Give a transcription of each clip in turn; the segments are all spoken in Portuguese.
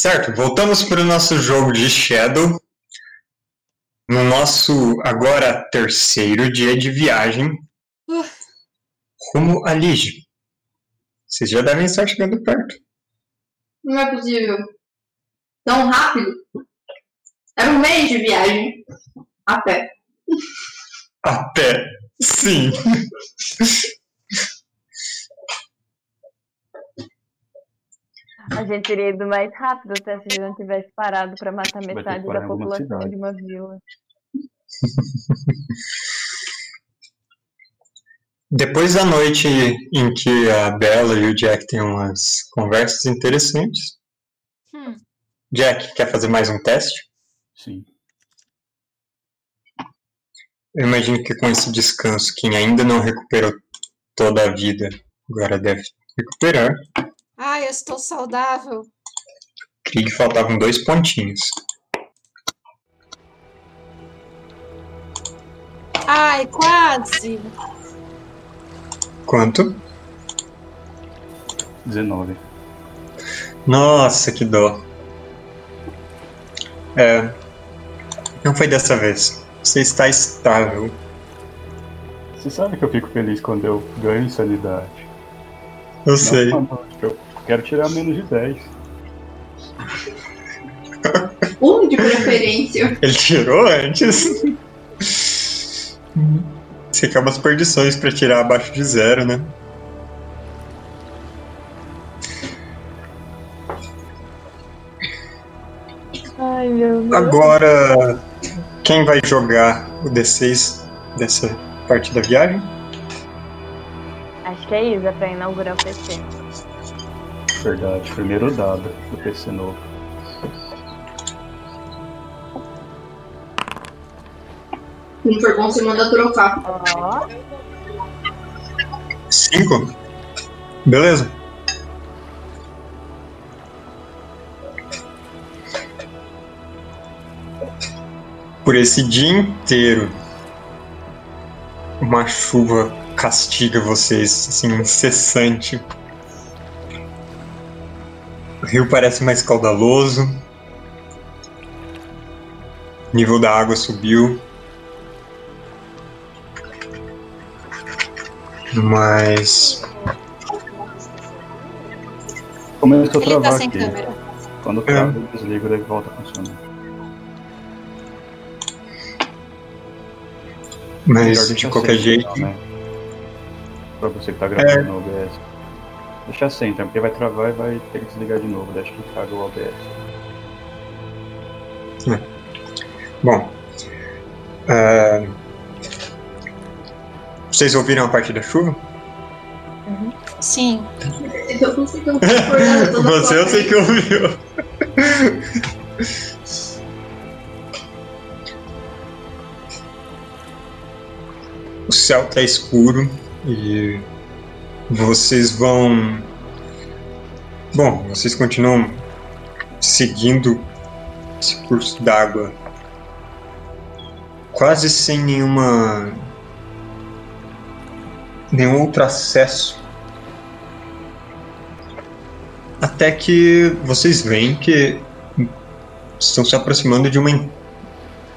Certo, voltamos para o nosso jogo de Shadow. No nosso agora terceiro dia de viagem Uh. rumo a Lige. Vocês já devem estar chegando perto. Não é possível. Tão rápido. Era um mês de viagem. A pé. A pé, sim. A gente teria ido mais rápido até se a gente não tivesse parado pra matar metade da população de uma vila. Depois da noite em que a Bella e o Jack têm umas conversas interessantes. Hum. Jack, quer fazer mais um teste? Sim. Eu imagino que com esse descanso, quem ainda não recuperou toda a vida, agora deve recuperar. Ai, eu estou saudável. Creio que faltavam dois pontinhos. Ai, quase. Quanto? 19. Nossa, que dó. É. Não foi dessa vez. Você está estável. Você sabe que eu fico feliz quando eu ganho sanidade. Eu Não sei. Quero tirar menos de 10. Um de preferência. Ele tirou antes. Você quer umas perdições pra tirar abaixo de zero, né? Ai, meu Deus. Agora, quem vai jogar o D6 dessa parte da viagem? Acho que é Isa pra inaugurar o PC. Verdade, primeiro dado do PC novo. Se não for bom, você manda trocar. Ó, Cinco? Beleza. Por esse dia inteiro, uma chuva castiga vocês, assim, incessante. O rio parece mais caudaloso. O nível da água subiu. Mas Começou a tá travar sem aqui. câmera. Quando trava, eu desligo, daí volta a funcionar. Melhor Mas de qualquer jeito, então, né? Pra você que tá gravando no OBS. Deixa sem, então, porque vai travar e vai ter que desligar de novo. Deixa que caga o OBS. bom. é, Vocês ouviram a parte da chuva? Sim. Eu não sei Você eu sei que ouviu. O céu tá escuro e vocês vão. Bom, vocês continuam seguindo esse curso d'água quase sem nenhuma. nenhum outro acesso até que vocês veem que estão se aproximando de uma,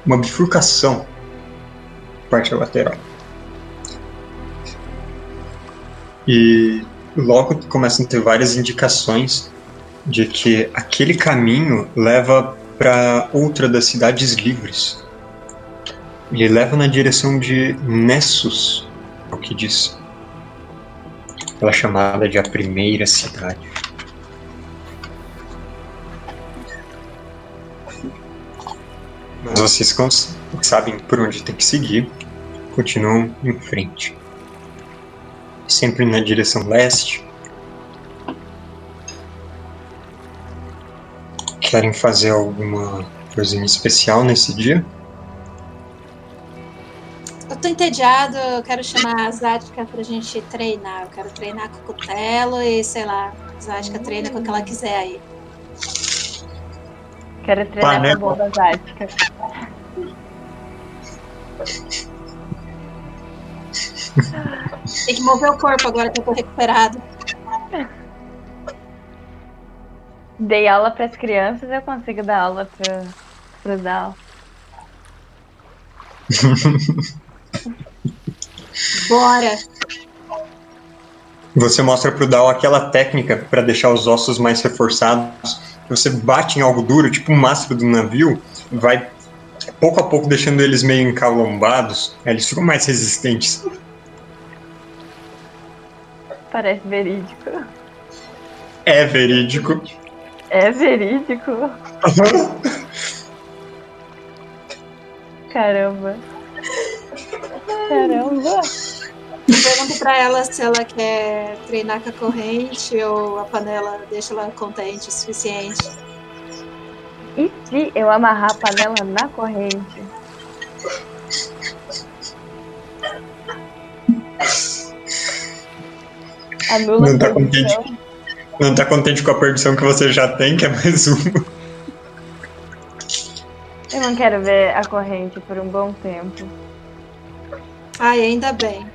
uma bifurcação parte lateral. E logo começam a ter várias indicações de que aquele caminho leva para outra das cidades livres. Ele leva na direção de Nessus, é o que diz. Ela é chamada de a primeira cidade. Mas vocês sabem por onde tem que seguir, continuam em frente. Sempre na direção leste. Querem fazer alguma coisinha especial nesse dia? Eu tô entediado, eu quero chamar a Zática pra gente treinar. Eu quero treinar com o Cutelo e, sei lá, a Zática treina com o que ela quiser aí. quero treinar Panela. com a bomba zática. Tem que mover o corpo agora que eu tô recuperado. dei aula pras crianças, eu consigo dar aula pro, pros Dal. Bora! Você mostra pro Dal aquela técnica para deixar os ossos mais reforçados. Você bate em algo duro, tipo um mastro do navio, vai pouco a pouco deixando eles meio encalombados, eles ficam mais resistentes. Parece verídico. É verídico. É verídico. Caramba. Caramba. Pergunto pra ela se ela quer treinar com a corrente ou a panela deixa ela contente o suficiente. E se eu amarrar a panela na corrente? Anula Não tá a perdição. contente? Não tá contente com a perdição que você já tem, que é mais uma. Eu não quero ver a corrente por um bom tempo. Ai, ainda bem.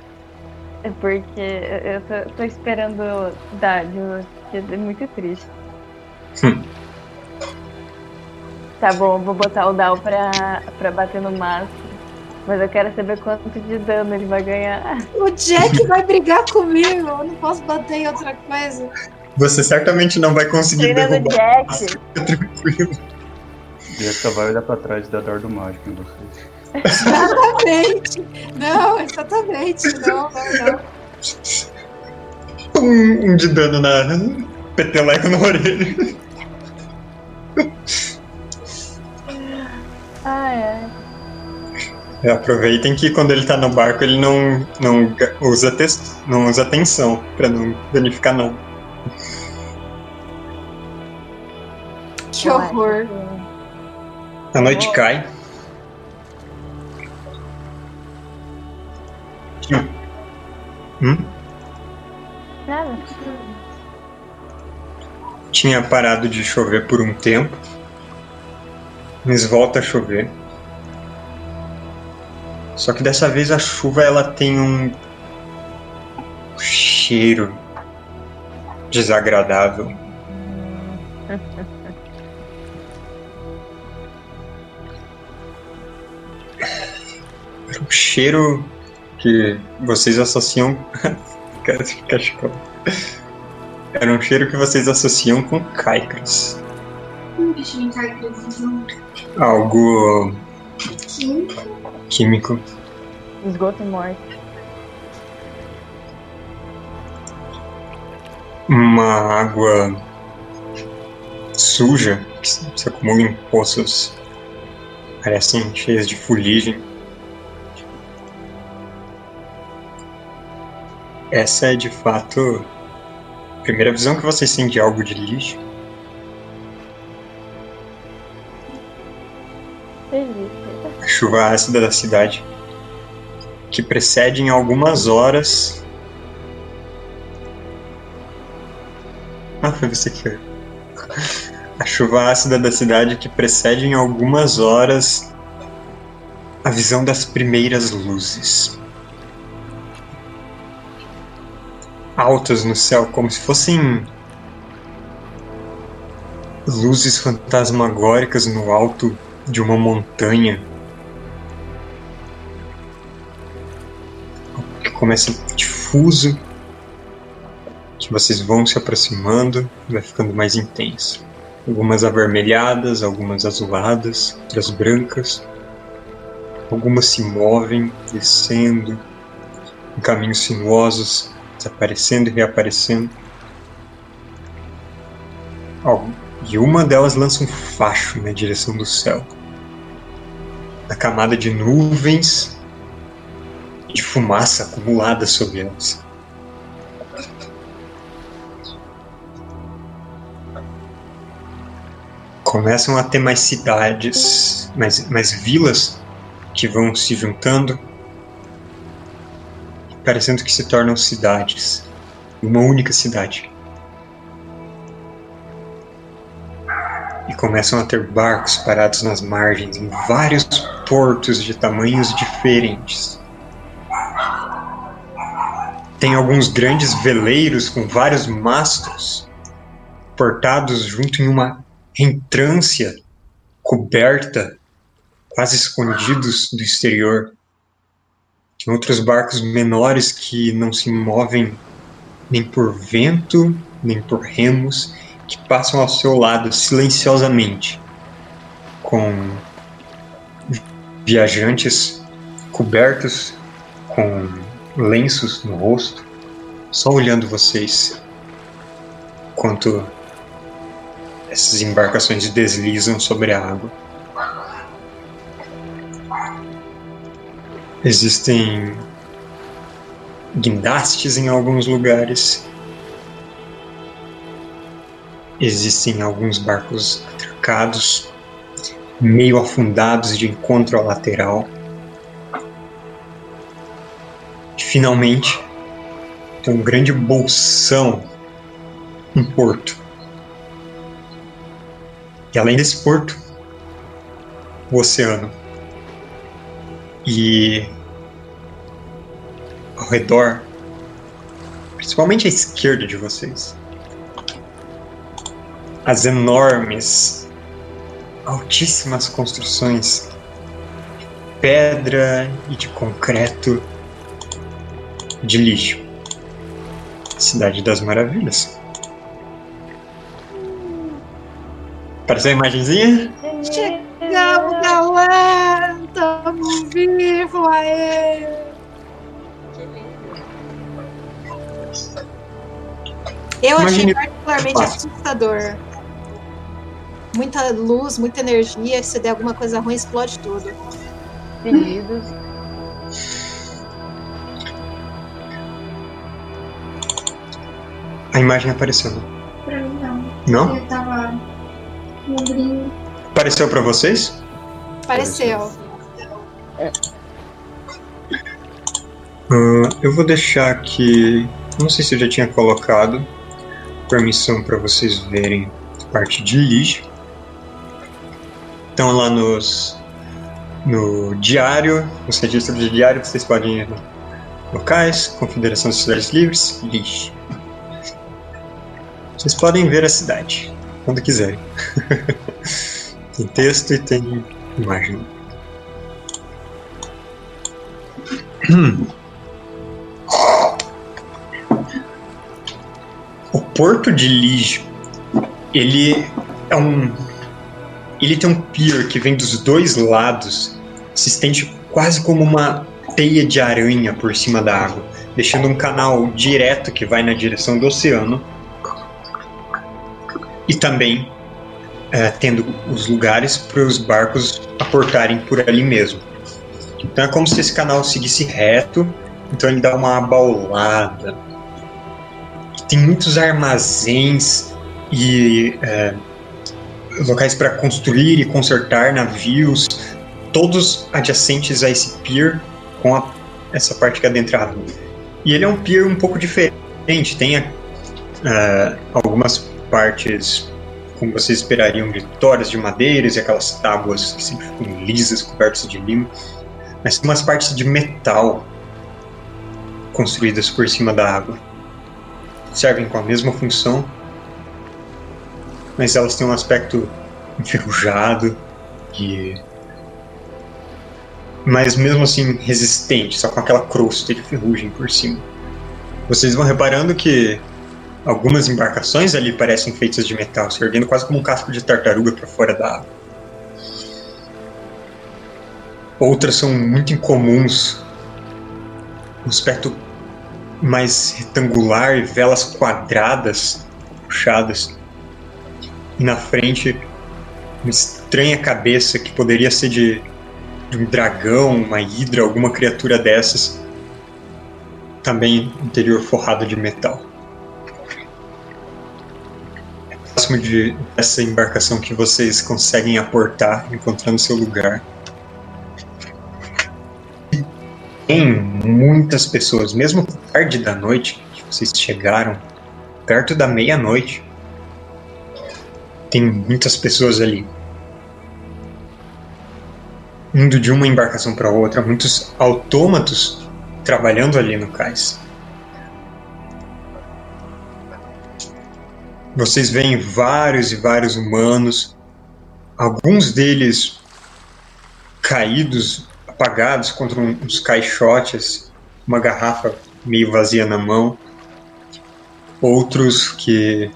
É porque eu tô, tô esperando dádivas, que é muito triste. Hum. Tá bom, vou botar o Dal pra, pra bater no mastro. Mas eu quero saber quanto de dano ele vai ganhar. O Jack vai brigar comigo. Eu não posso bater em outra coisa. Você certamente não vai conseguir Treinando derrubar. Jack. Fica tranquilo. E ela só vai olhar pra trás e dar dar do mágico em vocês. Exatamente. Não, exatamente. Não, não, não. Um, um de dano na peteleca na orelha. Ai, ai. É, aproveitem que quando ele tá no barco ele não, não usa tes- não usa atenção pra não danificar não. Que horror. A noite cai. Hum? Nada. Tinha parado de chover por um tempo, mas volta a chover. Só que dessa vez a chuva ela tem um cheiro desagradável. Era um cheiro que vocês associam. Cachecol. Era um cheiro que vocês associam com caicras. Um bichinho cai junto. Algo. Químico. Esgoto e morte. Uma água suja que se acumula em poças. Parecem cheias de fuligem. Essa é de fato a primeira visão que vocês têm de algo de lixo. Delícia. Chuva ácida da cidade, que precede em algumas horas. Ah, foi você que. A chuva ácida da cidade que precede em algumas horas a visão das primeiras luzes. Altas no céu, como se fossem luzes fantasmagóricas no alto de uma montanha começa difuso, que vocês vão se aproximando, vai ficando mais intenso. Algumas avermelhadas, algumas azuladas, outras brancas. Algumas se movem, descendo em caminhos sinuosos, desaparecendo e reaparecendo. E uma delas lança um facho na direção do céu. A camada de nuvens de fumaça acumulada sobre elas. Começam a ter mais cidades, mais, mais vilas que vão se juntando, parecendo que se tornam cidades. Uma única cidade. e começam a ter barcos parados nas margens em vários portos de tamanhos diferentes. Tem alguns grandes veleiros com vários mastros aportados junto em uma entrância coberta, quase escondidos do exterior. Tem outros barcos menores que não se movem nem por vento, nem por remos, que passam ao seu lado silenciosamente, com viajantes cobertos com lenços no rosto, só olhando vocês, enquanto essas embarcações deslizam sobre a água. Existem guindastes em alguns lugares. Existem alguns barcos atracados, meio afundados de encontro à lateral. Finalmente, tem um grande bolsão, um porto. E além desse porto, o oceano. E ao redor, principalmente à esquerda de vocês, as enormes, altíssimas construções de pedra e de concreto de lixo. Cidade das Maravilhas. Apareceu a imagenzinha? Chegamos, galera! Tamo vivo, aê! Eu Imagine- achei particularmente assustador. Muita luz, muita energia. Se der alguma coisa ruim, explode tudo. Seguidos. A imagem apareceu. não? Pra mim não. Não? Eu tava. Apareceu pra vocês? Pareceu. Ah, eu vou deixar aqui. Não sei se eu já tinha colocado permissão para vocês verem a parte de lixo. Então lá nos no diário, nos registros de diário, vocês podem ir no locais, Confederação de Cidades Livres, lixo. Vocês podem ver a cidade quando quiserem. tem texto e tem imagem. O porto de Lige, ele é um ele tem um pier que vem dos dois lados, se estende quase como uma teia de aranha por cima da água, deixando um canal direto que vai na direção do oceano. E também eh, tendo os lugares para os barcos aportarem por ali mesmo. Então é como se esse canal seguisse reto, então ele dá uma abaulada. Tem muitos armazéns e é, locais para construir e consertar navios, todos adjacentes a esse pier com a- essa parte que adentrada. E ele é um pier um pouco diferente, tem é, algumas partes como vocês esperariam de toras de madeiras e aquelas tábuas que sempre ficam lisas, cobertas de limo, mas tem umas partes de metal construídas por cima da água. Servem com a mesma função, mas elas têm um aspecto enferrujado e mas mesmo assim resistente, só com aquela crosta de ferrugem por cima. Vocês vão reparando que algumas embarcações ali parecem feitas de metal, se erguendo quase como um casco de tartaruga para fora da água. Outras são muito incomuns, um aspecto mais retangular e velas quadradas puxadas. E na frente, uma estranha cabeça que poderia ser de, de um dragão, uma hidra, alguma criatura dessas. Também interior forrado de metal. Próximo de essa embarcação que vocês conseguem aportar, encontrando seu lugar. Tem muitas pessoas, mesmo tarde da noite que vocês chegaram, perto da meia-noite, tem muitas pessoas ali. Indo de uma embarcação para outra, muitos autômatos trabalhando ali no cais. Vocês veem vários e vários humanos, alguns deles caídos, apagados contra uns caixotes, uma garrafa meio vazia na mão. Outros que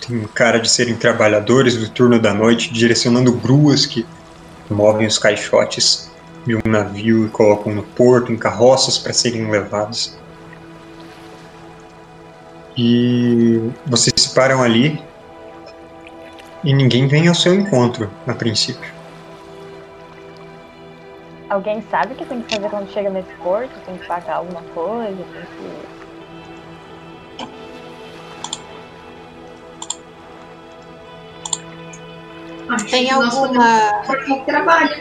têm cara de serem trabalhadores do turno da noite, direcionando gruas que movem os caixotes de um navio e colocam no porto em carroças para serem levados. E vocês se param ali e ninguém vem ao seu encontro, a princípio. Alguém sabe o que tem que fazer quando chega nesse porto? Tem que pagar alguma coisa? Tem que... Tem alguma. trabalho.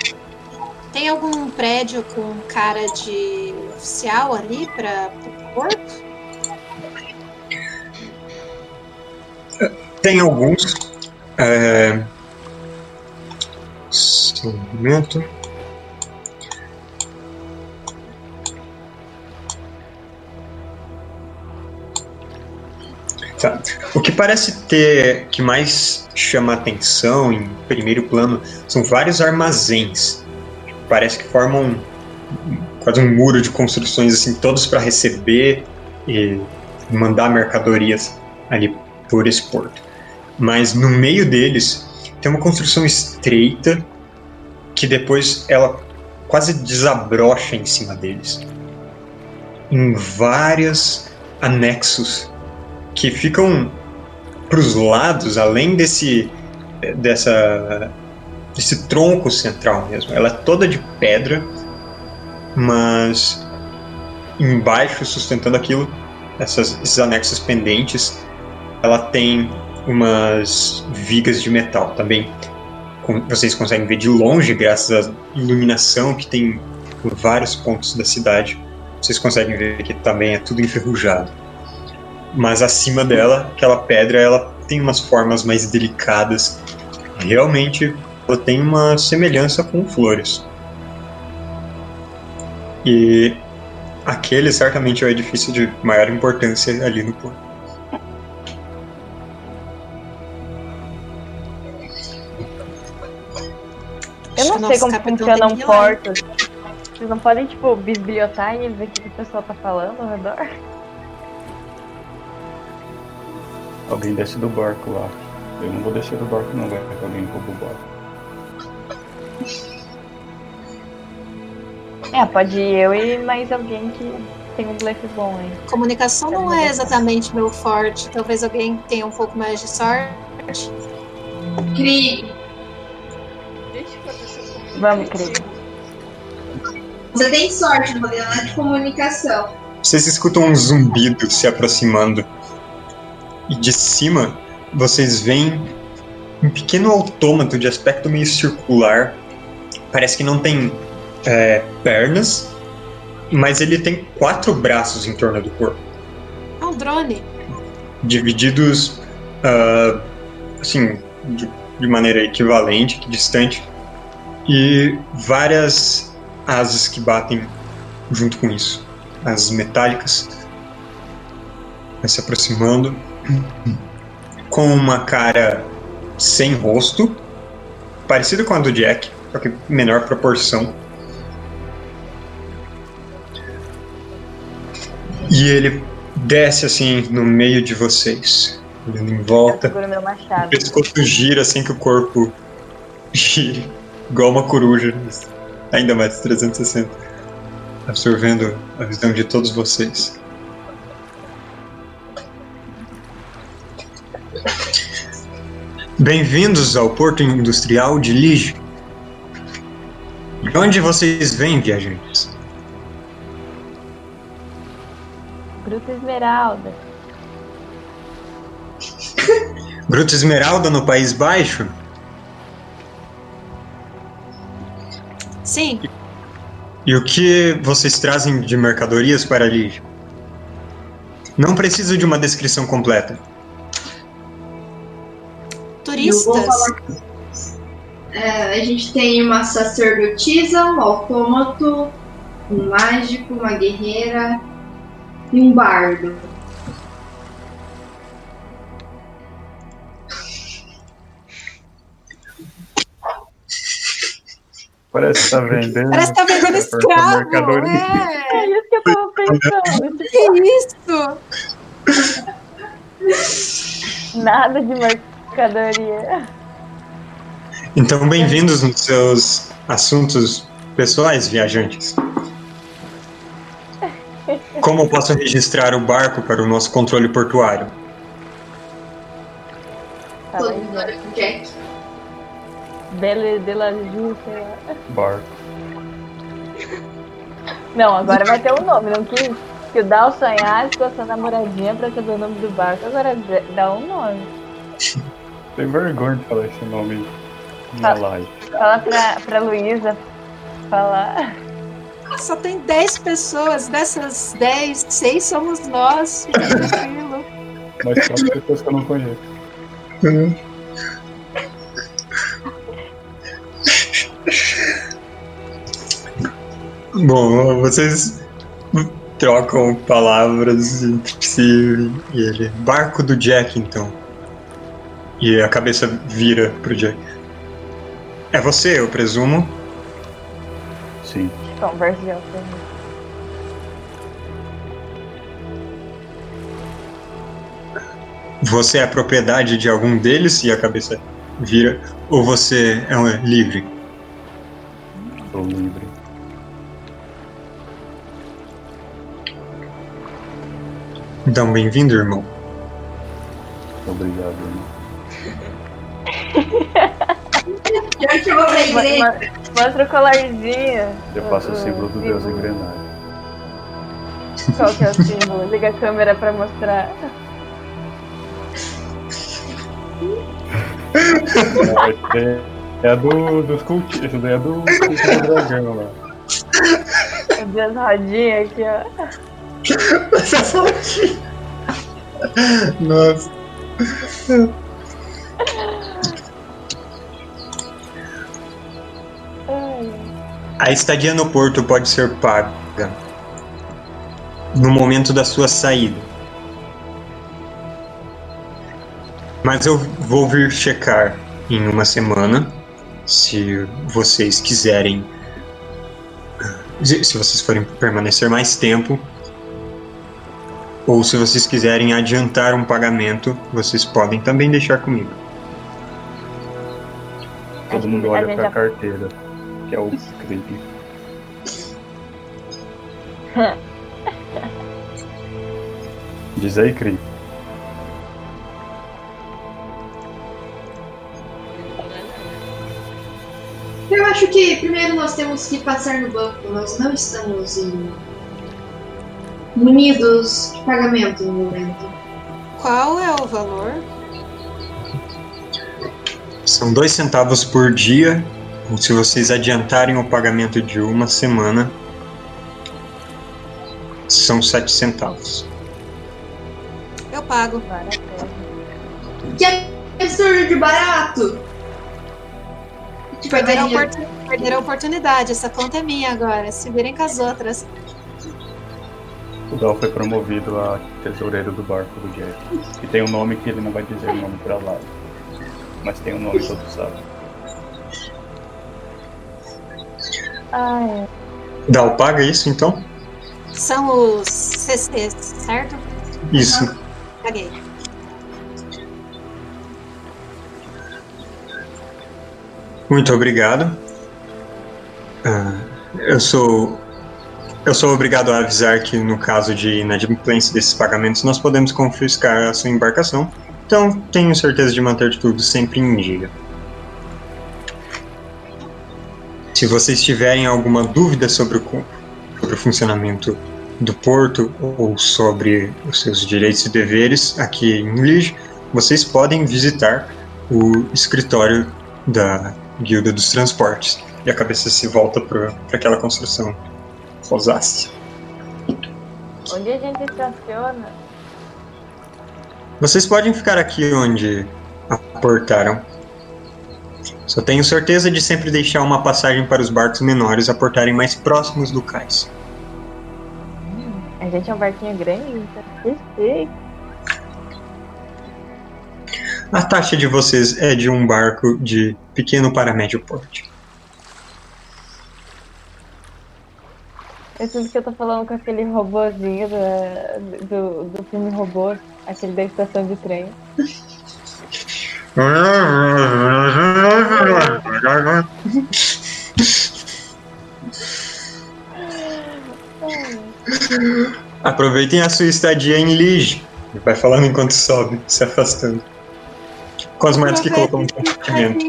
Tem algum prédio com cara de oficial ali para o porto? Tem alguns. É... Só um momento. Tá. O que parece ter que mais chama atenção em primeiro plano são vários armazéns. Parece que formam quase um muro de construções assim, todos para receber e mandar mercadorias ali por esse porto. Mas no meio deles tem uma construção estreita que depois ela quase desabrocha em cima deles. Em vários anexos que ficam para os lados, além desse dessa desse tronco central mesmo. Ela é toda de pedra, mas embaixo sustentando aquilo, essas, esses anexos pendentes, ela tem umas vigas de metal também. Vocês conseguem ver de longe, graças à iluminação que tem em vários pontos da cidade. Vocês conseguem ver que também é tudo enferrujado. Mas acima dela, aquela pedra, ela tem umas formas mais delicadas. Realmente, ela tem uma semelhança com flores. E aquele certamente é o edifício de maior importância ali no porto. Eu não sei como ir lá. portos. Vocês não podem, tipo, bisbilhotar e ver o que o pessoal tá falando ao redor? Alguém desce do barco lá. Eu não vou descer do barco não, vai que alguém rouba o barco. É, pode ir eu e mais alguém que tem um blefe bom aí. Comunicação não é exatamente meu forte. Talvez alguém tenha um pouco mais de sorte. Cri, Vamos, Cris. você tem sorte, não é de comunicação. Vocês escutam um zumbido se aproximando. E de cima, vocês veem um pequeno autômato de aspecto meio circular. Parece que não tem é, pernas, mas ele tem quatro braços em torno do corpo, É um drone. divididos ah, assim de, de maneira equivalente, distante, e várias asas que batem junto com isso, asas metálicas, vai se aproximando com uma cara sem rosto, parecida com a do Jack, só que menor proporção. E ele desce assim no meio de vocês, olhando em volta. O pescoço gira assim que o corpo gira, igual uma coruja, ainda mais 360, absorvendo a visão de todos vocês. Bem-vindos ao Porto Industrial de Lige. De onde vocês vêm, viajantes? Gruta Esmeralda. Gruta Esmeralda no País Baixo? Sim, E o que vocês trazem de mercadorias para ali? Não preciso de uma descrição completa. Turistas. É, a gente tem uma sacerdotisa, um autômato, um mágico, uma guerreira e um bardo. Parece que tá vendendo. Parece que tá vendendo escravo. É É. isso que eu tava pensando. Que isso? Nada de mercadoria. Então, bem-vindos nos seus assuntos pessoais, viajantes. Como posso registrar o barco para o nosso controle portuário? Belle de la Ju, sei lá. Barco. Não, agora vai ter um nome, não quis que o Dal sonhasse com a sua namoradinha pra saber o nome do barco, agora dá um nome. Tem vergonha de falar esse nome na Ah. live. Fala pra, pra Luísa falar. Só tem 10 pessoas. Dessas 10, 6 somos nós. Fica tranquilo. Mas são pessoas que eu não conheço. Bom, vocês trocam palavras entre si e ele. Barco do Jack, então. E a cabeça vira pro Jack. É você, eu presumo. Sim. Conversa de. Você é propriedade de algum deles e a cabeça vira. Ou você é um livre? Sou livre. Então, bem-vindo, irmão. Obrigado, irmão. Já chegou pra Mo- igreja. mo- Mostra o colarzinho. Eu faço o símbolo do Deus engrenagem. Qual que é o símbolo? Liga a câmera pra mostrar. É, é a do, dos cultistas. Esse daí é do do dragão lá. O Deus rodinha aqui, ó. Nossa. Ai, A estadia no porto pode ser paga no momento da sua saída. Mas eu vou vir checar em uma semana, se vocês quiserem. Se se vocês forem permanecer mais tempo. Ou se vocês quiserem adiantar um pagamento, vocês podem também deixar comigo. Todo mundo olha pra já- carteira, que é o creepy. Diz aí, creepy. Eu acho que primeiro nós temos que passar no banco. Nós não estamos em... munidos de pagamento no momento. Qual é o valor? São dois centavos por dia. ou Se vocês adiantarem o pagamento de uma semana, são sete centavos. Eu pago. Que absurdo de barato! Tipo, oportun- perderam a oportunidade. Essa conta é minha agora. Se virem com as outras. O Dal foi promovido a tesoureiro do barco do Jack. E tem um nome que ele não vai dizer o nome pra lá. Mas tem um nome que todos sabem. Ai, Dal paga isso então? São os CCs, certo? Isso. Paguei. Muito obrigado. Ah, eu sou eu sou obrigado a avisar que no caso de inadimplência desses pagamentos nós podemos confiscar a sua embarcação. Então tenho certeza de manter tudo sempre em dia. Se vocês tiverem alguma dúvida sobre o, sobre o funcionamento do porto ou sobre os seus direitos e deveres aqui em Lige, vocês podem visitar o escritório da Guilda dos Transportes. E a cabeça se volta para aquela construção onde a gente estaciona? Vocês podem ficar aqui onde aportaram. Só tenho certeza de sempre deixar uma passagem para os barcos menores aportarem mais próximos do cais. A gente é um barquinho grande, então. Que chique. A taxa de vocês é de um barco de pequeno para médio porte. Eu sinto que eu tô falando com aquele robôzinho da- do, do filme Robô, aquele da estação de trem. Aproveitem a sua estadia em Lige. Vai falando enquanto sobe, se afastando. Com as moedas que colocou no compartimento.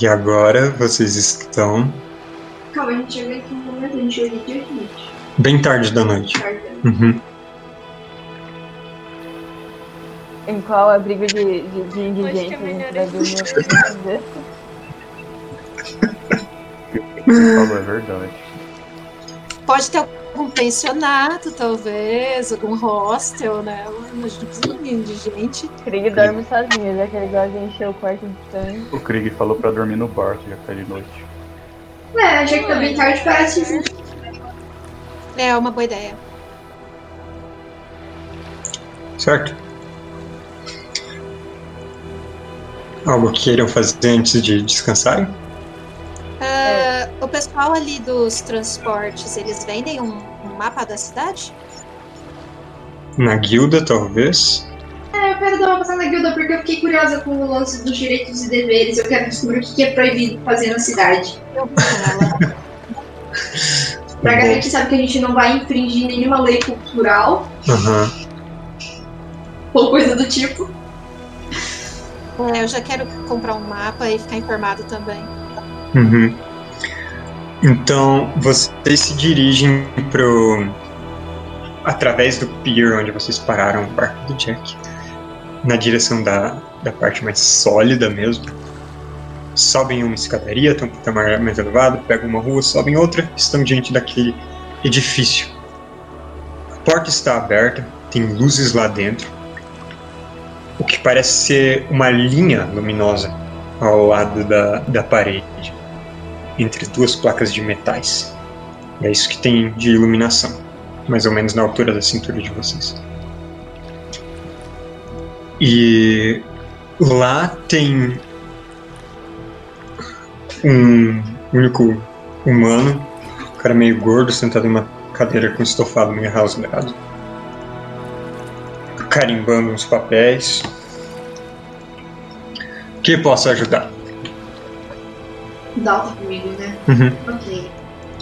E agora vocês estão Calma, a gente chega aqui no momento, a gente chega de aqui. bem tarde da noite. Tarde. Uhum. Em qual abrigo de, de, de indigente é a gente vai dormir? Falou é verdade. Pode ter algum pensionato, talvez, algum hostel, né? A gente precisa dormir de gente. Krieg dorme sozinho, já que ele gosta de encher o quarto de sangue. O Krieg falou pra dormir no barco, já que tá de noite. É, já que tá bem tarde, parece justo. É uma boa ideia. Certo? Algo que queiram fazer antes de descansarem? Ah, O pessoal ali dos transportes, eles vendem um, um mapa da cidade? Na guilda, talvez. É, eu quero dar uma passada na guilda porque eu fiquei curiosa com o lance dos direitos e deveres. Eu quero descobrir o que é proibido fazer na cidade. Eu vou ela. Pra Bom. garantir, sabe, que a gente não vai infringir nenhuma lei cultural Aham. ou coisa do tipo. É, eu já quero comprar um mapa e ficar informado também. Uhum. Então, vocês se dirigem pro. através do pier onde vocês pararam o barco do Jack, na direção da, da parte mais sólida mesmo. Sobem uma escadaria, tem um patamar mais elevado, pegam uma rua, sobem outra, estão diante daquele edifício. A porta está aberta, tem luzes lá dentro, o que parece ser uma linha luminosa ao lado da, da parede entre duas placas de metais. É isso que tem de iluminação, mais ou menos na altura da cintura de vocês. E lá tem um único humano, um cara meio gordo, sentado em uma cadeira com estofado meio rasgado, carimbando uns papéis. Que posso ajudar? Dalta comigo, né? Uhum. Ok.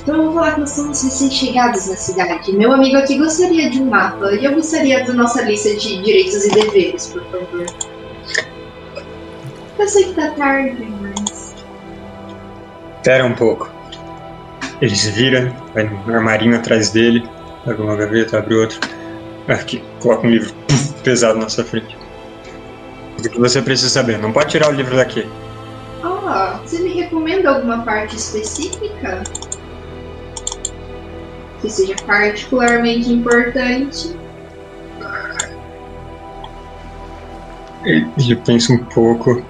Então eu vou falar que nós somos recém-chegados na cidade. Meu amigo aqui gostaria de um mapa e eu gostaria da nossa lista de direitos e deveres, por favor. Eu sei que tá tarde, mas. Espera um pouco. Eles viram, vai no armarinho atrás dele, abre uma gaveta, abre outra. Aqui, coloca um livro pesado na sua frente. O que você precisa saber? Não pode tirar o livro daqui. Você me recomenda alguma parte específica? Que seja particularmente importante? Ele pensa um pouco.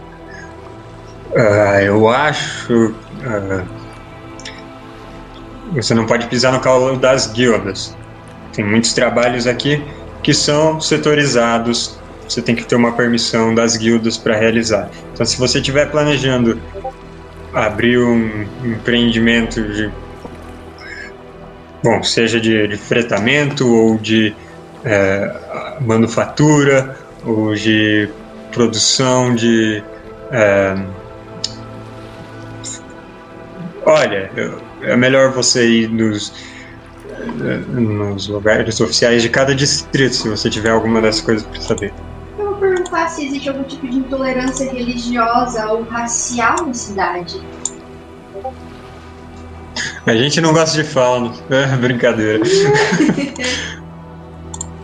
Ah, eu acho. ah, você não pode pisar no calo das guildas. Tem muitos trabalhos aqui que são setorizados. Você tem que ter uma permissão das guildas para realizar. Então, se você estiver planejando abrir um empreendimento de. Bom, seja de, de fretamento ou de eh, manufatura ou de produção de. é, olha, é melhor você ir nos, é, nos lugares oficiais de cada distrito se você tiver alguma dessas coisas para saber. Perguntar se existe algum tipo de intolerância religiosa ou racial na cidade. A gente não gosta de fala, é brincadeira.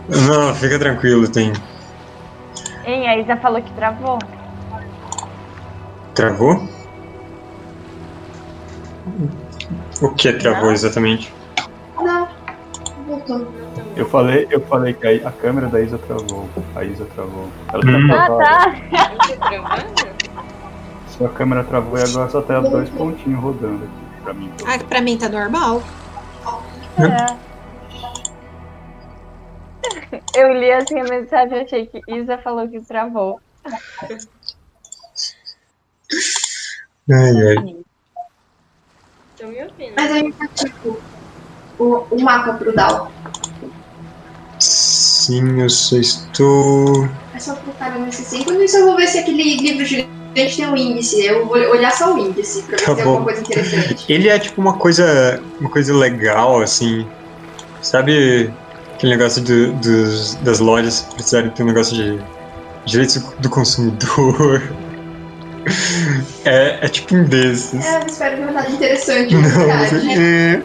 não, fica tranquilo, tem. Hein, a Isa falou que travou. Travou? O que travou Não. exatamente? Não, voltou. Eu falei, eu falei que a, a câmera da Isa travou. A Isa travou. Ela Hum. tá Ah, travada. tá. Travando? Sua câmera travou e agora só tem dois pontinhos rodando aqui pra mim. Ah, pra mim tá normal. É. Eu li assim a mensagem e achei que Isa falou que travou. Ai, ai. Tô me ouvindo. Mas aí tá tipo o, o mapa pro Dal. Sim, eu só estou. É só colocar nesse sim. Enquanto isso, eu vou ver se aquele livro gigante tem um índice. Eu vou olhar só o índice pra ver Tá se tem bom. alguma coisa interessante. Ele é tipo uma coisa. Uma coisa legal, assim. Sabe aquele negócio do- dos, das lojas precisarem ter um negócio de direitos do consumidor? É, é tipo um desses. É, eu espero que não nada interessante, na Não, verdade. é.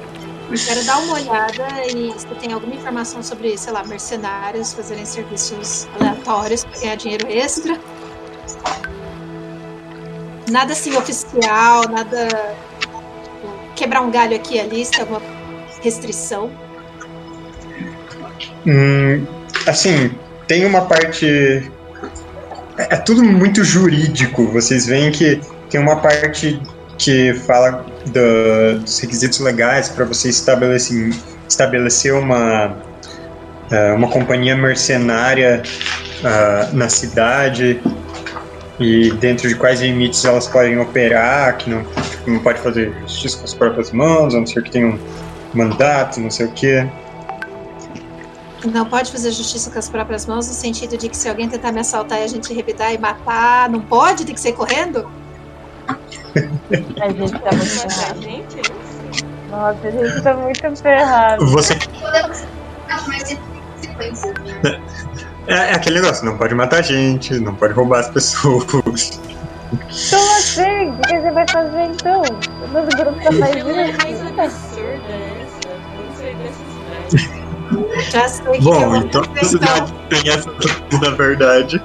Quero dar uma olhada e se tem alguma informação sobre, sei lá, mercenários fazerem serviços aleatórios para ganhar dinheiro extra. Nada assim oficial, nada. quebrar um galho aqui ali, se tem alguma restrição. Hum, assim, tem uma parte. É, é tudo muito jurídico. Vocês veem que tem uma parte que fala do- dos requisitos legais para você estabelecer, estabelecer uma, eh, uma companhia mercenária ah, na cidade e dentro de quais limites elas podem operar, que não, não pode fazer justiça com as próprias mãos, a não ser que tenha um mandato, não sei o quê. Não pode fazer justiça com as próprias mãos, no sentido de que se alguém tentar me assaltar e a gente revidar e matar, não pode? Tem que sair correndo? A gente tá muito ferrado. gente, Nossa, a gente tá muito ferrado. Você. É, é aquele negócio, não pode matar gente, não pode roubar as pessoas. Como assim? O que você vai fazer então? O nosso grupo tá mais absurda é essa? Não sei dessa cidade. Já sei que Bom, então a então. cidade tem essa na verdade.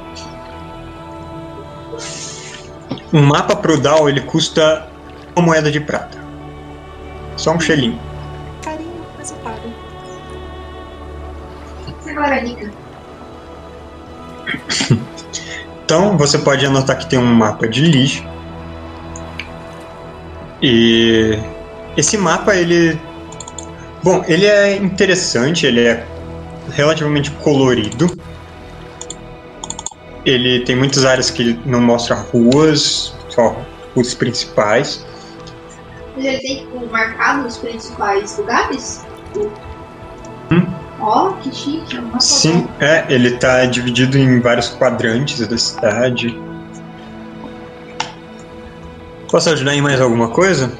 Um mapa pro Dow, ele custa uma moeda de prata. Só um chelinho. Carinho, mas eu pago. Agora, Nica. Então você pode anotar que tem um mapa de lixo. E esse mapa ele Bom, ele é interessante, ele é relativamente colorido. Ele tem muitas áreas que não mostram ruas, só ruas principais. Mas ele tem, tipo, marcado os principais lugares? Hum. Ó, que chique. Uma Sim, é, ele tá dividido em vários quadrantes da cidade. Posso ajudar em mais alguma coisa?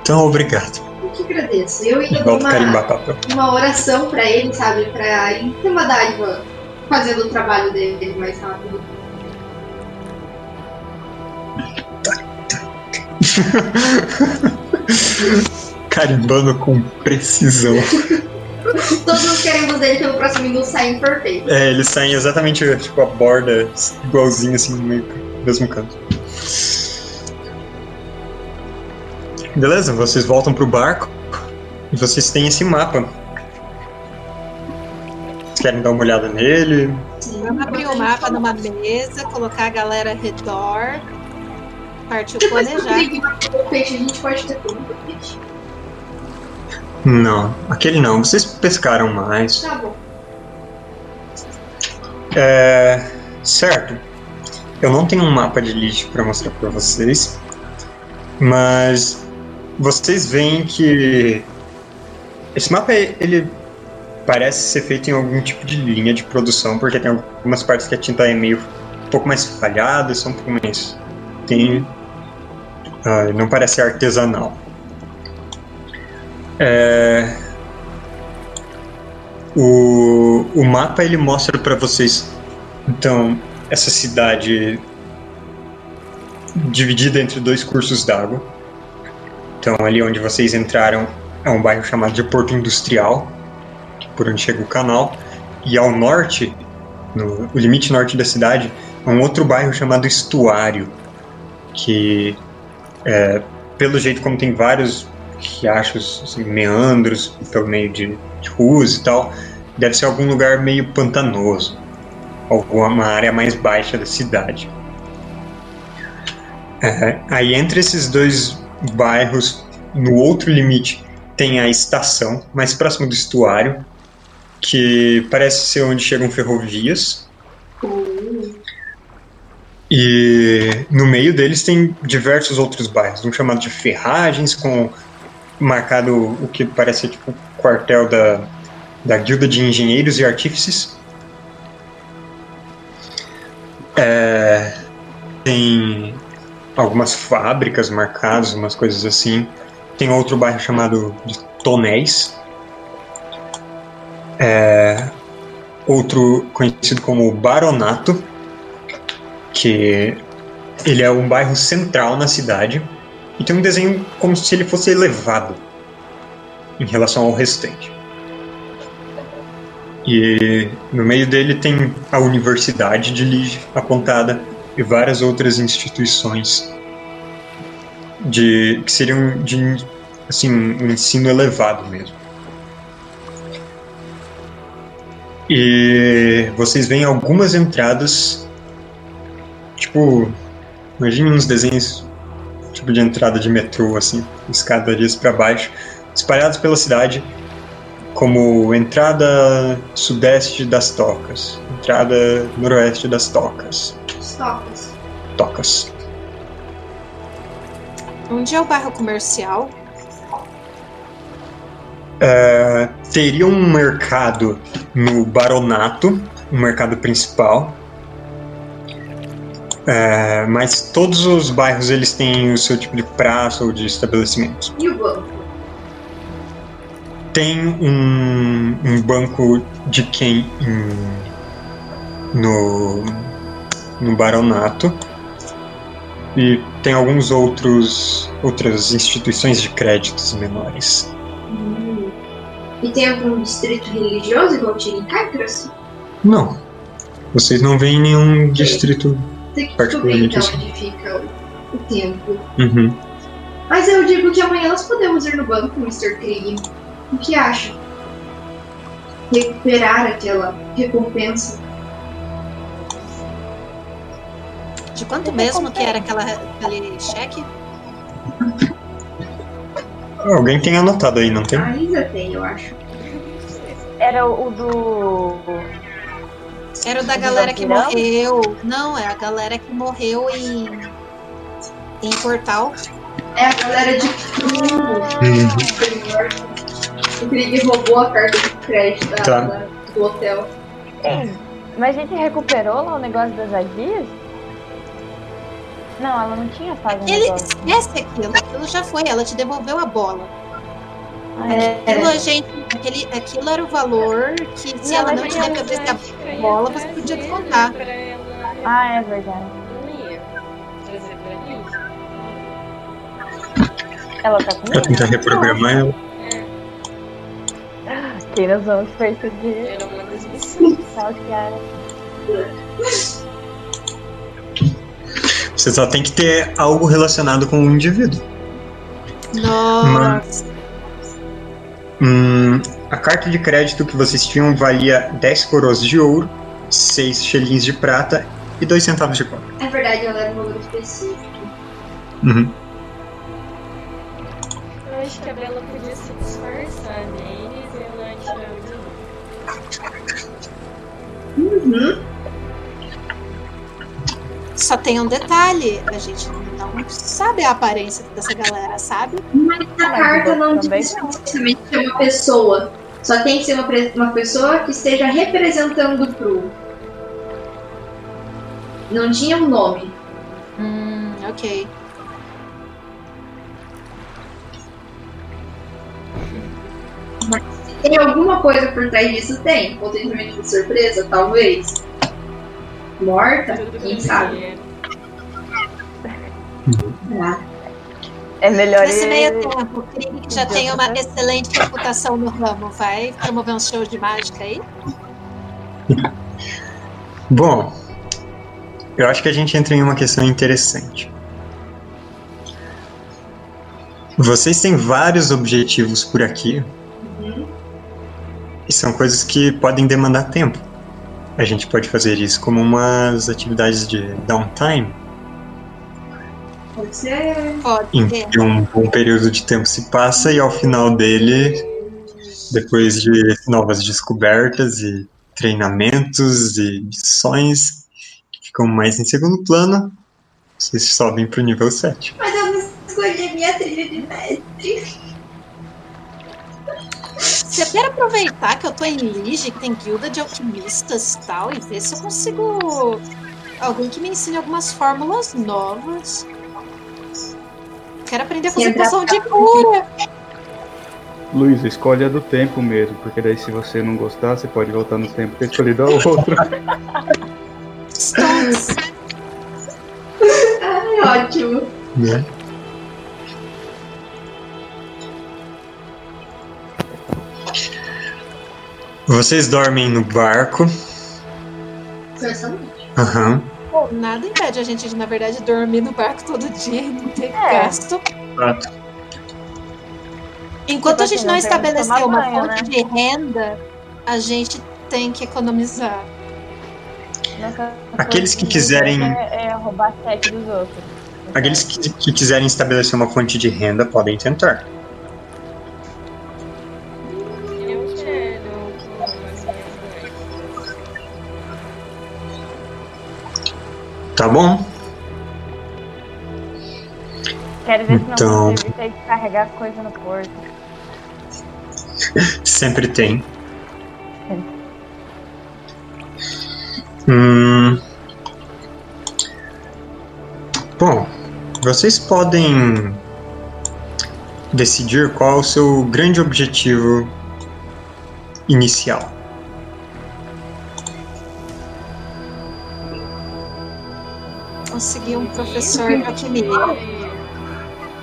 Então, obrigado. Eu ainda dou uma, uma oração pra ele, sabe? Pra ele ter uma dádiva fazendo o trabalho dele mais rápido. Carimbando com precisão. Todos os queremos dele pelo próximo minuto saem perfeito. É, eles saem exatamente tipo a borda igualzinho assim no meio mesmo canto. Beleza, vocês voltam pro barco vocês têm esse mapa. Vocês querem dar uma olhada nele? Sim, Vamos abrir o mapa numa mesa, colocar a galera ao redor, partiu planejar. peixe, a gente pode ter tudo do peixe. Não, aquele não. Vocês pescaram mais. Tá bom. É, certo. Eu não tenho um mapa de lixo para mostrar para vocês, mas vocês veem que esse mapa ele parece ser feito em algum tipo de linha de produção, porque tem algumas partes que a tinta é meio um pouco mais falhada, são um pouco mais tem ah, não parece artesanal. É, o, o mapa ele mostra para vocês então essa cidade dividida entre dois cursos d'água. Então ali onde vocês entraram é um bairro chamado de Porto Industrial, por onde chega o canal, e ao norte, no limite norte da cidade, é um outro bairro chamado Estuário, que é, pelo jeito como tem vários riachos, assim, meandros pelo meio de, de ruas e tal, deve ser algum lugar meio pantanoso, alguma área mais baixa da cidade. É, aí entre esses dois bairros, no outro limite, tem a estação mais próxima do estuário, que parece ser onde chegam ferrovias. E no meio deles tem diversos outros bairros, um chamado de Ferragens, com marcado o que parece tipo quartel da, da Guilda de Engenheiros e Artífices. É, tem algumas fábricas marcadas, umas coisas assim. Tem outro bairro chamado Tonéis. É, outro conhecido como Baronato, que ele é um bairro central na cidade e tem um desenho como se ele fosse elevado em relação ao restante. E no meio dele tem a Universidade de Lige apontada e várias outras instituições de que seriam de assim um ensino elevado mesmo. E vocês veem algumas entradas, tipo, imagine uns desenhos tipo de entrada de metrô assim, escadarias para baixo, espalhados pela cidade, como entrada sudeste das Tocas, entrada noroeste das Tocas, Stocks. Tocas. Onde é o bairro comercial? É, teria um mercado no Baronato, um mercado principal. É, mas todos os bairros eles têm o seu tipo de praça ou de estabelecimentos. E o banco? Tem um, um banco de quem em- no, no Baronato e tem alguns outros outras instituições de créditos menores. Hum. E tem algum distrito religioso igual tinha em Caicras? Não, vocês não veem nenhum distrito. Tem que descobrir Particularmente então assim. onde fica o, o templo. Uhum. Mas eu digo que amanhã nós podemos ir no banco, Mr. Krieg. O que acha? Recuperar aquela recompensa. De quanto mesmo que era aquela, aquele cheque? Alguém tem anotado aí, não tem? Ainda tem, eu acho. Era o do. Era o da galera que morreu. Não, é a galera que morreu em. Em Portal. É a galera de Uhum. O Krieg roubou a carta de crédito da, Tá. do hotel. Ei, mas a gente recuperou lá o negócio das agias? Não, ela não tinha pago o Ele negócio. esquece aquilo. Aquilo já foi. Ela te devolveu a bola. Ah, é. Aquilo, a gente, aquele, aquilo era o valor que se Não, ela não te devolvesse a bola, você podia descontar. Ah, é verdade. não ia trazer pra mim. Ela tá Pra comigo? tentar reprogramar ela. Quem nós vamos perseguir? Era uma das missões. Saltear. Você só tem que ter algo relacionado com o indivíduo. Nossa. Hum, a carta de crédito que vocês tinham valia 10 coroas de ouro, 6 xelins de prata e 2 centavos de cobre. É verdade, ela era um valor específico. Uhum. Eu acho que a Bela podia se disfarçar neles e ela tirar o dinheiro. Uhum. Só tem um detalhe. A gente não sabe a aparência dessa galera, sabe? Mas a Mas carta não diz especificamente ser uma pessoa. Só tem que ser uma, uma pessoa que esteja representando o Cru. Não tinha um nome. Hum, ok. Tem alguma coisa por trás disso? Tem. Potencialmente de surpresa, talvez. Morta? Quem sabe? É melhor Nesse ir- meio tempo, o Krieg, que já tem uma excelente reputação no ramo, vai promover um show de mágica aí? Bom, eu acho que a gente entra em uma questão interessante. Vocês têm vários objetivos por aqui uhum. e são coisas que podem demandar tempo. A gente pode fazer isso como umas atividades de downtime, Pode ser. Pode em que um bom período de tempo se passa e ao final dele, depois de novas descobertas e treinamentos e missões, fica ficam mais em segundo plano. Vocês sobem pro nível 7. Mas eu não escolhi minha trilha de mestre. Você quer aproveitar que eu tô em Lige, que tem guilda de alquimistas e tal, e ver se eu consigo. Alguém que me ensine algumas fórmulas novas. Quero aprender a fazer poção de cura. Luiz, escolhe a do tempo mesmo, porque daí se você não gostar, você pode voltar no tempo e ter escolhido a outra. Stones. Ai, ótimo. Né? Vocês dormem no barco. Aham. Pô, nada impede a gente de, na verdade, dormir no barco todo dia e não ter É. gasto. Exato. Enquanto a gente não que estabelecer uma banho, fonte de renda, a gente tem que economizar. Nossa Aqueles que quiserem- É, é roubar sete dos outros. Aqueles que, que quiserem estabelecer uma fonte de renda podem tentar. Tá bom? Quero ver se não Então- vão servir de carregar coisa no porto. Sempre tem. Hum. Bom, vocês podem decidir qual é o seu grande objetivo inicial. Conseguir um professor de alquimia.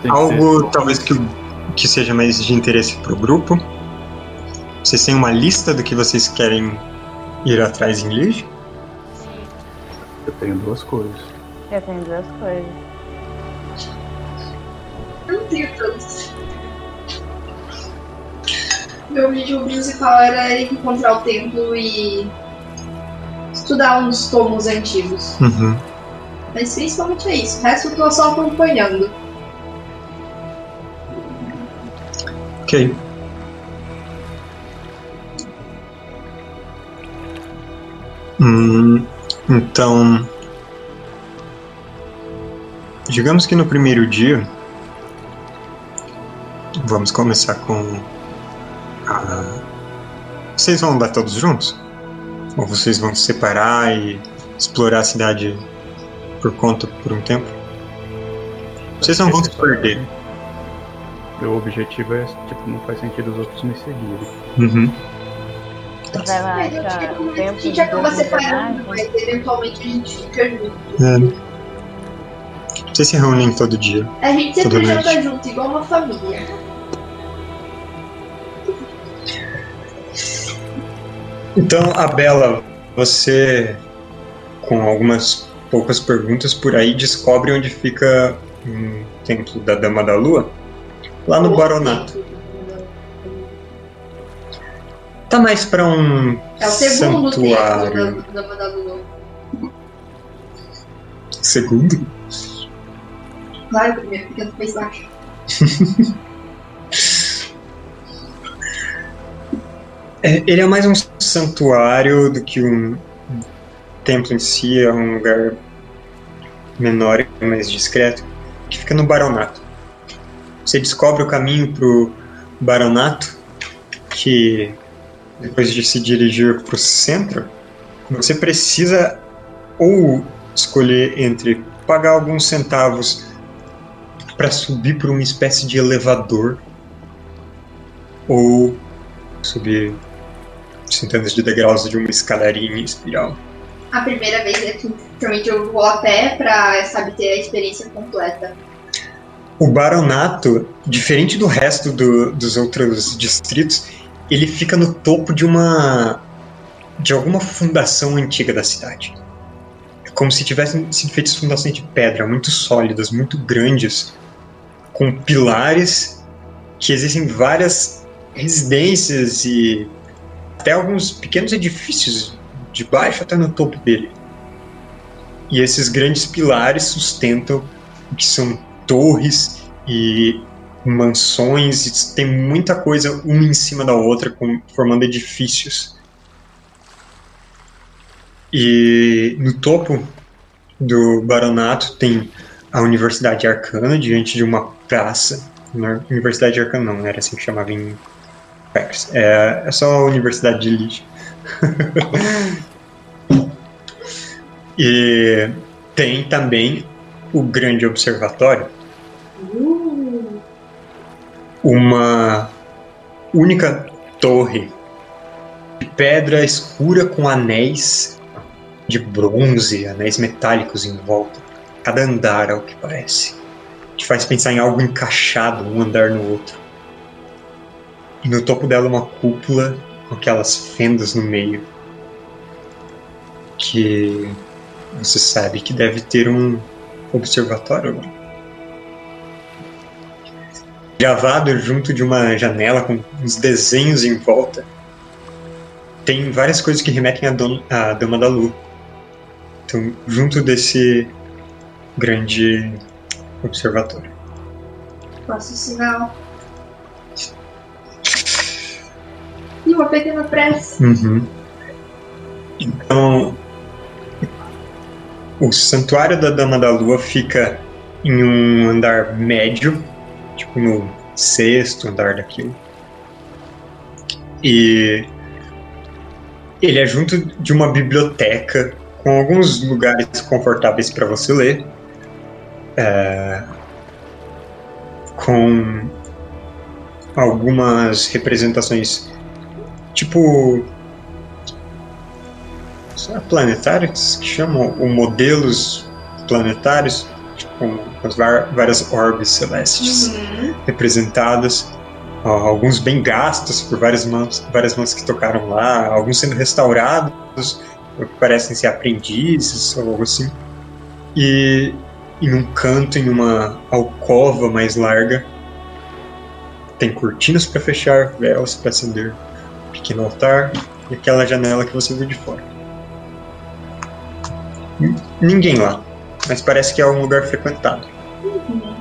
Algo talvez que, que seja mais de interesse pro grupo. Vocês têm uma lista do que vocês querem ir atrás em Lige? Eu tenho duas coisas. Eu tenho duas coisas. Eu não tenho tantos. Meu objetivo principal era encontrar o templo e estudar uns tomos antigos. Uhum. Mas principalmente é isso. O resto eu tô só acompanhando. Ok. Hum, então. Digamos que no primeiro dia. Vamos começar com. a- Vocês vão andar todos juntos? Ou vocês vão se separar e explorar a cidade por conta por um tempo? Vocês não vão se perder. Meu objetivo é, tipo, não faz sentido os outros me seguirem. Uhum. Vai lá, Mas eu acho que a gente acaba separando, mas eventualmente a gente fica junto. É. Vocês se reúnem todo dia. A gente sempre janta junto, igual uma família. Então, a Bela, você, com algumas poucas perguntas por aí, descobre onde fica o templo da Dama da Lua? Lá no Baronato. Tá mais pra um É o segundo santuário. templo da Dama da Lua. Segundo? Claro, primeiro mais baixo. É, ele é mais um santuário do que um um templo em si, é um lugar menor e mais discreto, que fica no Baronato. Você descobre o caminho pro Baronato, que depois de se dirigir pro centro, você precisa ou escolher entre pagar alguns centavos para subir por uma espécie de elevador ou subir centenas de degraus de uma escadaria em espiral. A primeira vez é que realmente eu vou a pé pra, sabe, ter a experiência completa. O Baronato, diferente do resto do- dos outros distritos, ele fica no topo de uma de alguma fundação antiga da cidade. É como se tivessem sido feitas fundações de pedra, muito sólidas, muito grandes, com pilares que existem várias residências e até alguns pequenos edifícios de baixo até no topo dele. E esses grandes pilares sustentam o que são torres e mansões, tem muita coisa uma em cima da outra, formando edifícios. E no topo do baronato tem a Universidade Arcana diante de uma praça. É Universidade Arcana não, era assim que chamava em Pax. É, é só a Universidade de Lich. e tem também o grande observatório, Uh, uma única torre de pedra escura com anéis de bronze, anéis metálicos em volta. Cada andar, ao que parece. Te faz pensar em algo encaixado, um andar no outro. E no topo dela uma cúpula com aquelas fendas no meio. Que você sabe que deve ter um observatório lá. Gravado junto de uma janela com uns desenhos em volta, tem várias coisas que remetem à, à Dama da Lua. Então, junto desse grande observatório. faço sinal. Uma pequena prece. Uhum. Então, o Santuário da Dama da Lua fica em um andar médio, tipo no sexto andar daquilo. E ele é junto de uma biblioteca com alguns lugares confortáveis para você ler. É, com algumas representações tipo planetários que chamam ou modelos planetários tipo, com várias orbes celestes Uhum. representadas alguns bem gastos por várias mãos várias mãos que tocaram lá alguns sendo restaurados parecem ser aprendizes ou algo assim e em um canto em uma alcova mais larga tem cortinas para fechar velas para acender pequeno altar e aquela janela que você viu de fora ninguém lá mas parece que é um lugar frequentado Uhum.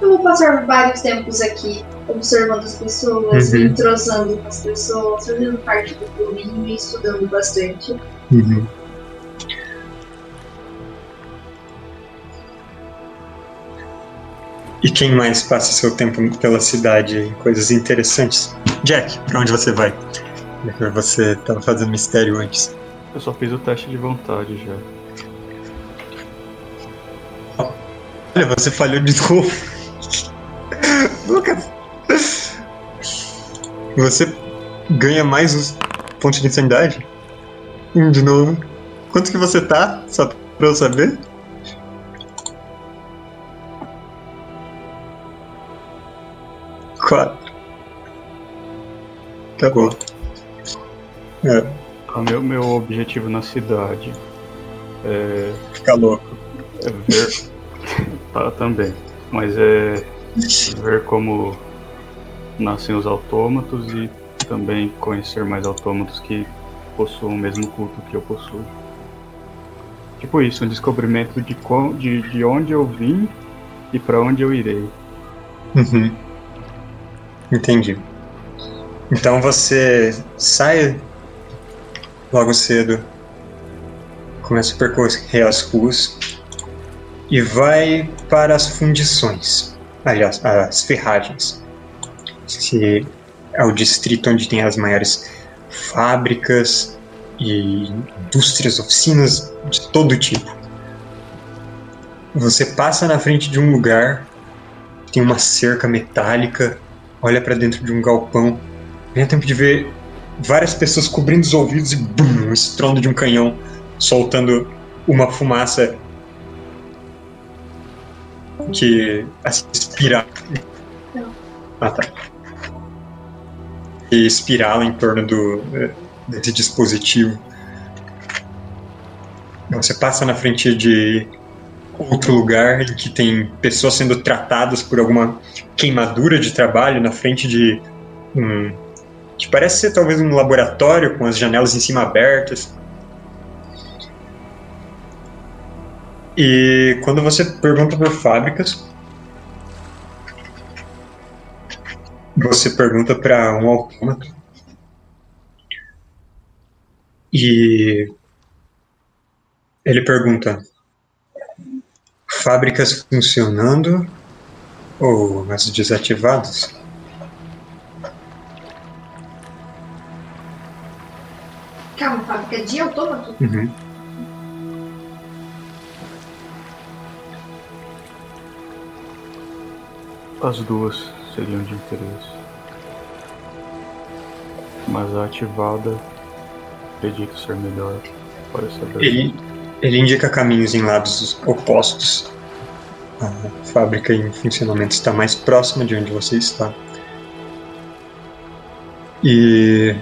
Eu vou passar vários tempos aqui observando as pessoas, Uhum. me entrosando com as pessoas, fazendo parte do clubinho e estudando bastante. E quem mais passa seu tempo pela cidade em coisas interessantes? Jack, pra onde você vai? Você tava fazendo mistério antes. Eu só fiz o teste de vontade já. Olha, você falhou de novo. Lucas. Você ganha mais os pontos de insanidade? Hum, De novo. Quanto que você tá? Só pra eu saber? Quatro. Tá bom. É, O meu, meu objetivo na cidade é, fica louco. é ver. tá, também. Mas é ver como nascem os autômatos e também conhecer mais autômatos que possuam o mesmo culto que eu possuo. Tipo isso, um descobrimento de, qual, de, de onde eu vim e para onde eu irei. Uhum. Entendi. Então você sai logo cedo, começa a percorrer as ruas e vai para as fundições, aliás, as ferragens. Esse é o distrito onde tem as maiores fábricas e indústrias, oficinas de todo tipo. Você passa na frente de um lugar tem uma cerca metálica, olha pra dentro de um galpão, vem a tempo de ver várias pessoas cobrindo os ouvidos e bum, um estrondo de um canhão soltando uma fumaça que espira ah, tá. e espirala em torno do eh, desse dispositivo. Você passa na frente de outro lugar em que tem pessoas sendo tratadas por alguma queimadura de trabalho na frente de um que parece ser talvez um laboratório com as janelas em cima abertas. E quando você pergunta por fábricas, você pergunta para um autômato. E ele pergunta: fábricas funcionando ou as desativadas? Calma, fábrica de autômato? Uhum. As duas seriam de interesse. Mas a ativada acredito ser melhor para saber. Ele, ele indica caminhos em lados opostos. A fábrica em funcionamento está mais próxima de onde você está. E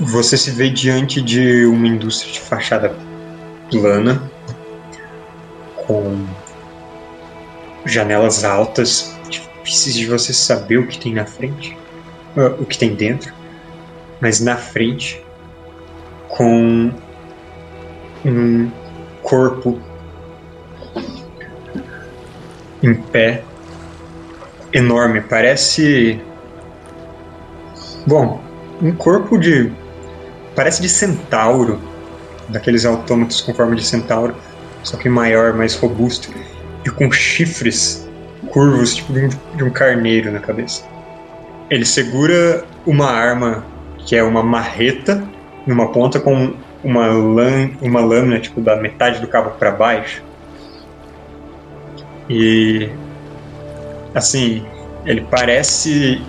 você se vê diante de uma indústria de fachada plana, com janelas altas, difíceis de você saber o que tem na frente, uh, o que tem dentro, mas na frente, com um corpo em pé enorme, parece. Bom, um corpo de parece de centauro, daqueles autômatos com forma de centauro, só que maior, mais robusto, e com chifres curvos, tipo de um, de um carneiro na cabeça. Ele segura uma arma que é uma marreta numa ponta com uma, lã, uma lâmina tipo da metade do cabo para baixo. E assim, ele parece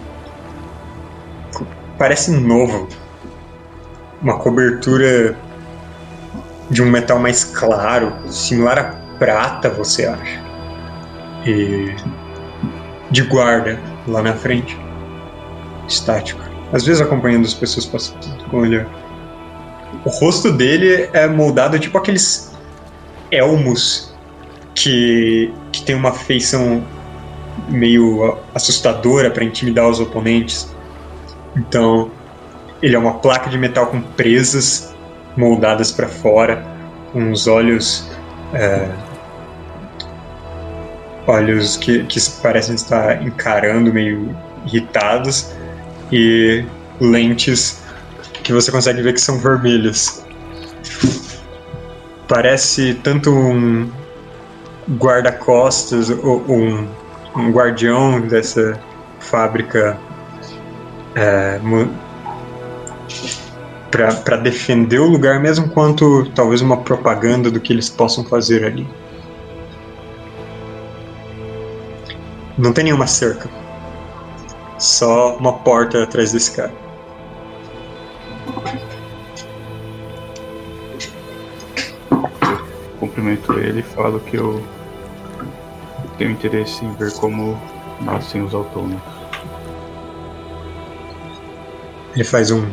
parece novo uma cobertura de um metal mais claro, similar a prata, você acha? E de guarda lá na frente, estático. Às vezes acompanhando as pessoas passando com ele. O rosto dele é moldado tipo aqueles elmos que, que tem uma feição meio assustadora para intimidar os oponentes. Então, ele é uma placa de metal com presas moldadas para fora, os olhos. É, olhos que, que parecem estar encarando, meio irritados, e lentes que você consegue ver que são vermelhas. Parece tanto um guarda-costas ou um, um guardião dessa fábrica é, para defender o lugar, mesmo quanto talvez uma propaganda do que eles possam fazer ali. Não tem nenhuma cerca. Só uma porta atrás desse cara. Cumprimento ele e falo que eu tenho interesse em ver como nascem os autômatos. Ele faz um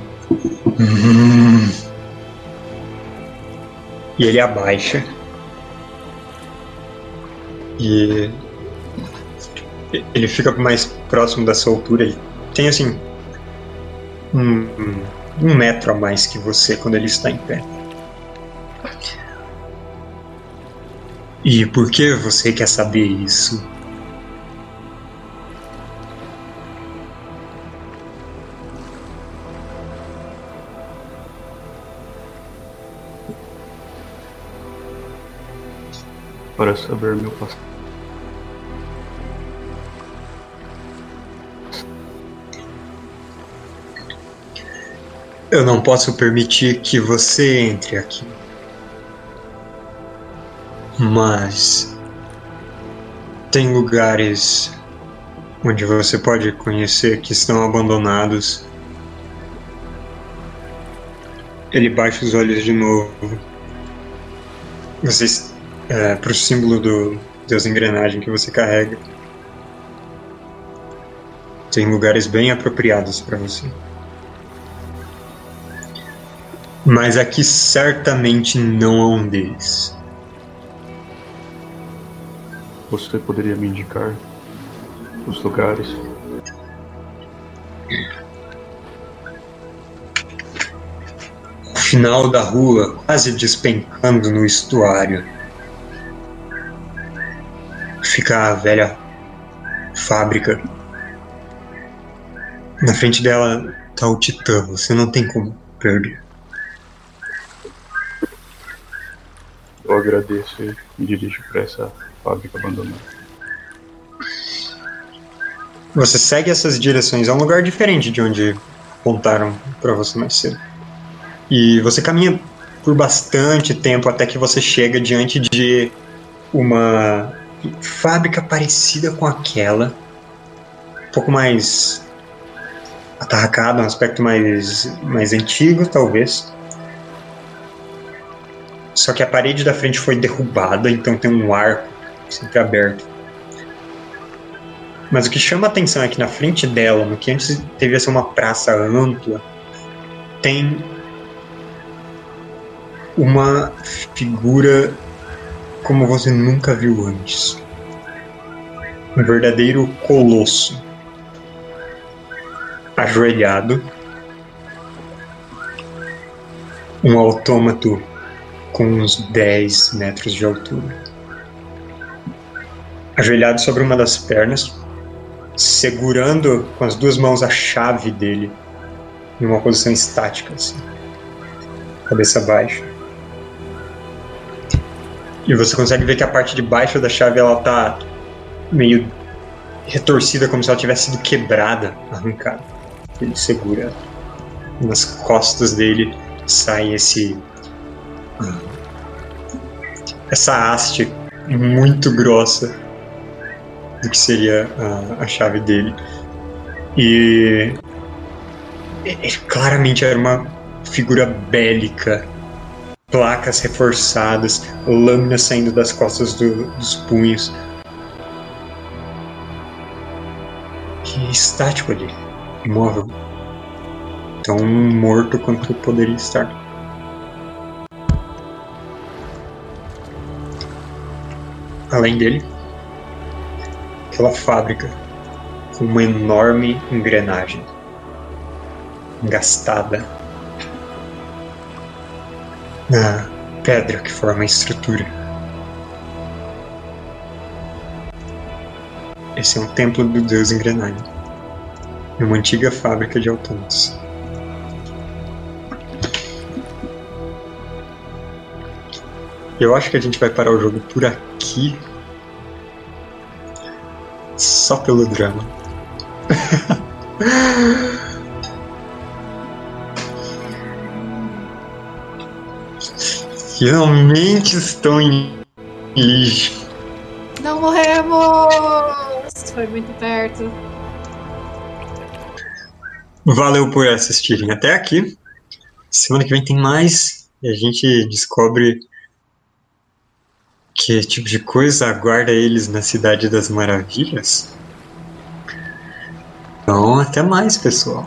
e ele abaixa. E ele fica mais próximo da sua altura e tem assim um, um metro a mais que você quando ele está em pé. E por que você quer saber isso? Para saber meu passado. Eu não posso permitir que você entre aqui. Mas tem lugares onde você pode conhecer que estão abandonados. Ele baixa os olhos de novo. Vocês é, para o símbolo do Deus Engrenagem que você carrega. Tem lugares bem apropriados para você. Mas aqui certamente não há um deles. Você poderia me indicar os lugares? final da rua, quase despencando no estuário fica a velha fábrica. Na frente dela tá o Titã, você não tem como perder. Eu agradeço e me dirijo para essa fábrica abandonada. Você segue essas direções, é um lugar diferente de onde apontaram para você mais cedo. E você caminha por bastante tempo até que você chega diante de uma fábrica parecida com aquela, um pouco mais atarracada, um aspecto mais, mais antigo, talvez. Só que a parede da frente foi derrubada, então tem um arco sempre aberto. Mas o que chama a atenção é que na frente dela, no que antes devia ser uma praça ampla, tem uma figura como você nunca viu antes. Um verdadeiro colosso. Ajoelhado. Um autômato com uns 10 metros de altura. Ajoelhado sobre uma das pernas, segurando com as duas mãos a chave dele em uma posição estática, assim, cabeça baixa. E você consegue ver que a parte de baixo da chave ela tá meio retorcida, como se ela tivesse sido quebrada, arrancada. Ele segura nas costas dele sai esse essa haste muito grossa do que seria a, a chave dele. E ele claramente era uma figura bélica, placas reforçadas, lâminas saindo das costas do, dos punhos. E estático ali, imóvel. Tão morto quanto poderia estar. Além dele, aquela fábrica com uma enorme engrenagem engastada na pedra que forma a estrutura. Esse é um templo do deus engrenagem. É uma antiga fábrica de autômatos. Eu acho que a gente vai parar o jogo por aqui só pelo drama. Finalmente estão em lixo. Não morremos! Foi muito perto. Valeu por assistirem até aqui. Semana que vem tem mais e a gente descobre que tipo de coisa aguarda eles na Cidade das Maravilhas? Então, até mais, pessoal.